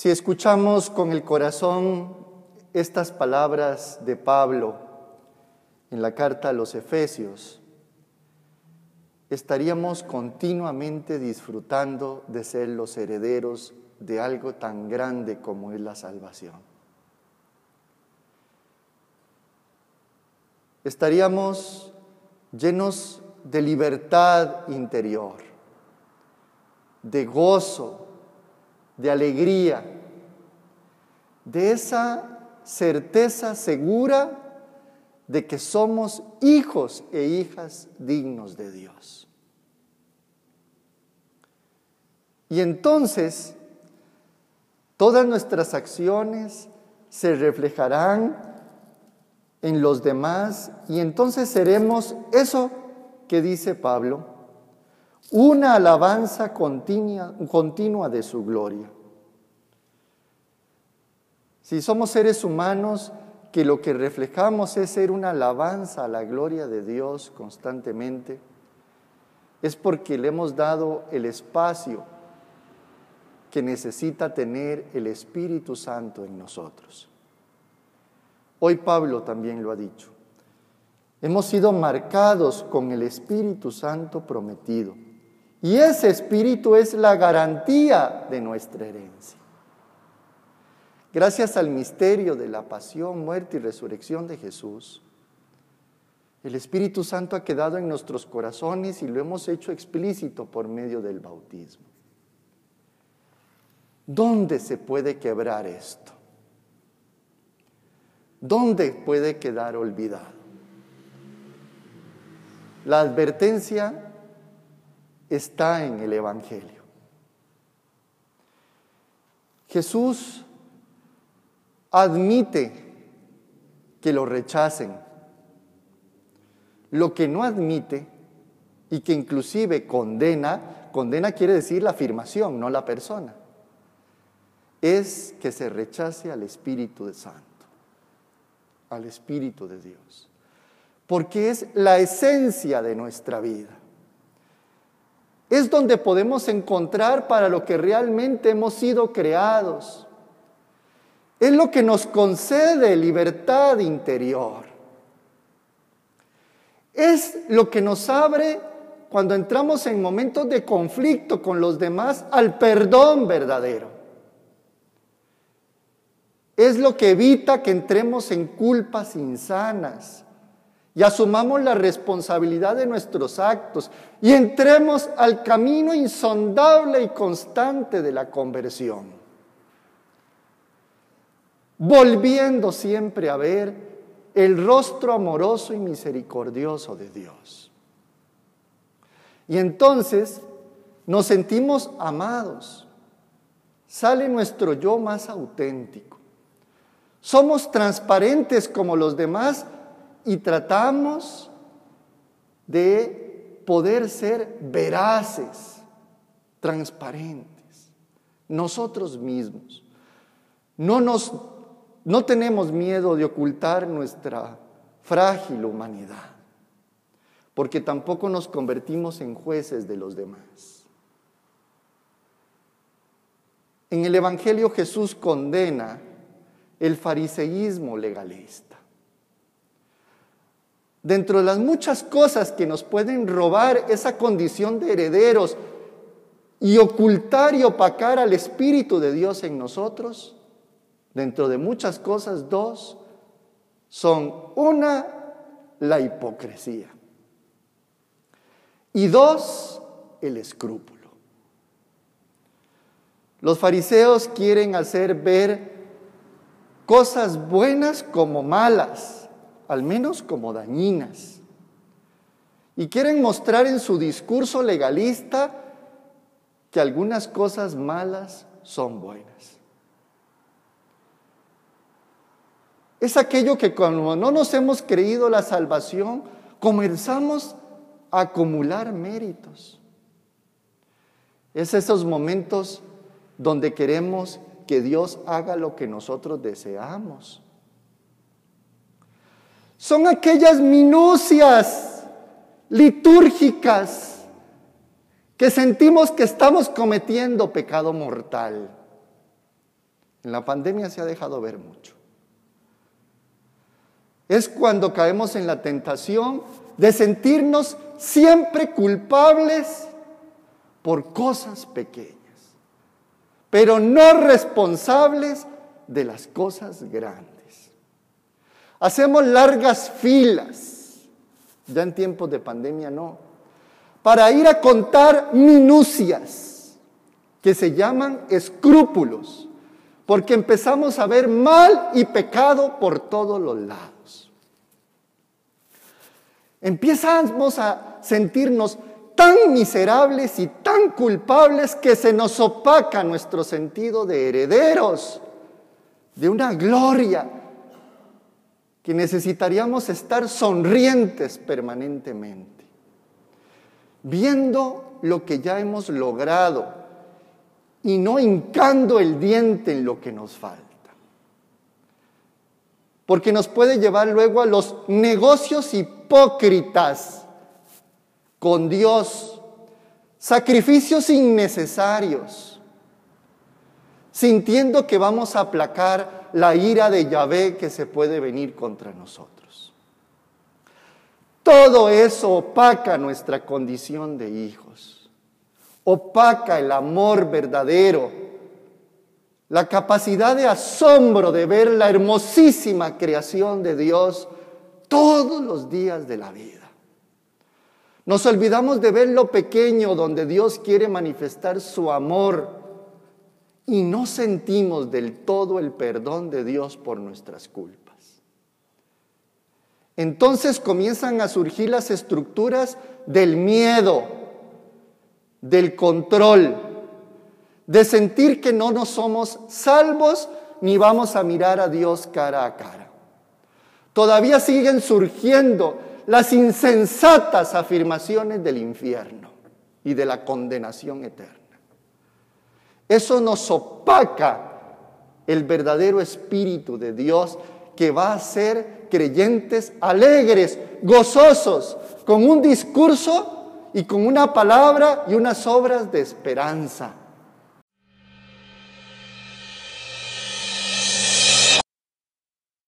Si escuchamos con el corazón estas palabras de Pablo en la carta a los Efesios, estaríamos continuamente disfrutando de ser los herederos de algo tan grande como es la salvación. Estaríamos llenos de libertad interior, de gozo, de alegría, de esa certeza segura de que somos hijos e hijas dignos de Dios. Y entonces todas nuestras acciones se reflejarán en los demás y entonces seremos eso que dice Pablo, una alabanza continua, continua de su gloria. Si somos seres humanos que lo que reflejamos es ser una alabanza a la gloria de Dios constantemente, es porque le hemos dado el espacio que necesita tener el Espíritu Santo en nosotros. Hoy Pablo también lo ha dicho. Hemos sido marcados con el Espíritu Santo prometido. Y ese Espíritu es la garantía de nuestra herencia. Gracias al misterio de la pasión, muerte y resurrección de Jesús, el Espíritu Santo ha quedado en nuestros corazones y lo hemos hecho explícito por medio del bautismo. ¿Dónde se puede quebrar esto? ¿Dónde puede quedar olvidado? La advertencia está en el Evangelio. Jesús admite que lo rechacen. Lo que no admite y que inclusive condena, condena quiere decir la afirmación, no la persona, es que se rechace al Espíritu Santo, al Espíritu de Dios porque es la esencia de nuestra vida. Es donde podemos encontrar para lo que realmente hemos sido creados. Es lo que nos concede libertad interior. Es lo que nos abre cuando entramos en momentos de conflicto con los demás al perdón verdadero. Es lo que evita que entremos en culpas insanas y asumamos la responsabilidad de nuestros actos y entremos al camino insondable y constante de la conversión, volviendo siempre a ver el rostro amoroso y misericordioso de Dios. Y entonces nos sentimos amados, sale nuestro yo más auténtico. Somos transparentes como los demás y tratamos de poder ser veraces, transparentes, nosotros mismos. No, nos, no tenemos miedo de ocultar nuestra frágil humanidad, porque tampoco nos convertimos en jueces de los demás. En el Evangelio Jesús condena el fariseísmo legalista. Dentro de las muchas cosas que nos pueden robar esa condición de herederos y ocultar y opacar al Espíritu de Dios en nosotros, dentro de muchas cosas, dos son una, la hipocresía y dos, el escrúpulo. Los fariseos quieren hacer ver cosas buenas como malas al menos como dañinas. Y quieren mostrar en su discurso legalista que algunas cosas malas son buenas. Es aquello que cuando no nos hemos creído la salvación, comenzamos a acumular méritos. Es esos momentos donde queremos que Dios haga lo que nosotros deseamos. Son aquellas minucias litúrgicas que sentimos que estamos cometiendo pecado mortal. En la pandemia se ha dejado ver mucho. Es cuando caemos en la tentación de sentirnos siempre culpables por cosas pequeñas, pero no responsables de las cosas grandes. Hacemos largas filas, ya en tiempos de pandemia no, para ir a contar minucias que se llaman escrúpulos, porque empezamos a ver mal y pecado por todos los lados. Empezamos a sentirnos tan miserables y tan culpables que se nos opaca nuestro sentido de herederos de una gloria que necesitaríamos estar sonrientes permanentemente, viendo lo que ya hemos logrado y no hincando el diente en lo que nos falta. Porque nos puede llevar luego a los negocios hipócritas con Dios, sacrificios innecesarios, sintiendo que vamos a aplacar la ira de Yahvé que se puede venir contra nosotros. Todo eso opaca nuestra condición de hijos, opaca el amor verdadero, la capacidad de asombro de ver la hermosísima creación de Dios todos los días de la vida. Nos olvidamos de ver lo pequeño donde Dios quiere manifestar su amor y no sentimos del todo el perdón de Dios por nuestras culpas. Entonces comienzan a surgir las estructuras del miedo, del control, de sentir que no nos somos salvos ni vamos a mirar a Dios cara a cara. Todavía siguen surgiendo las insensatas afirmaciones del infierno y de la condenación eterna. Eso nos opaca el verdadero espíritu de Dios que va a ser creyentes alegres, gozosos, con un discurso y con una palabra y unas obras de esperanza.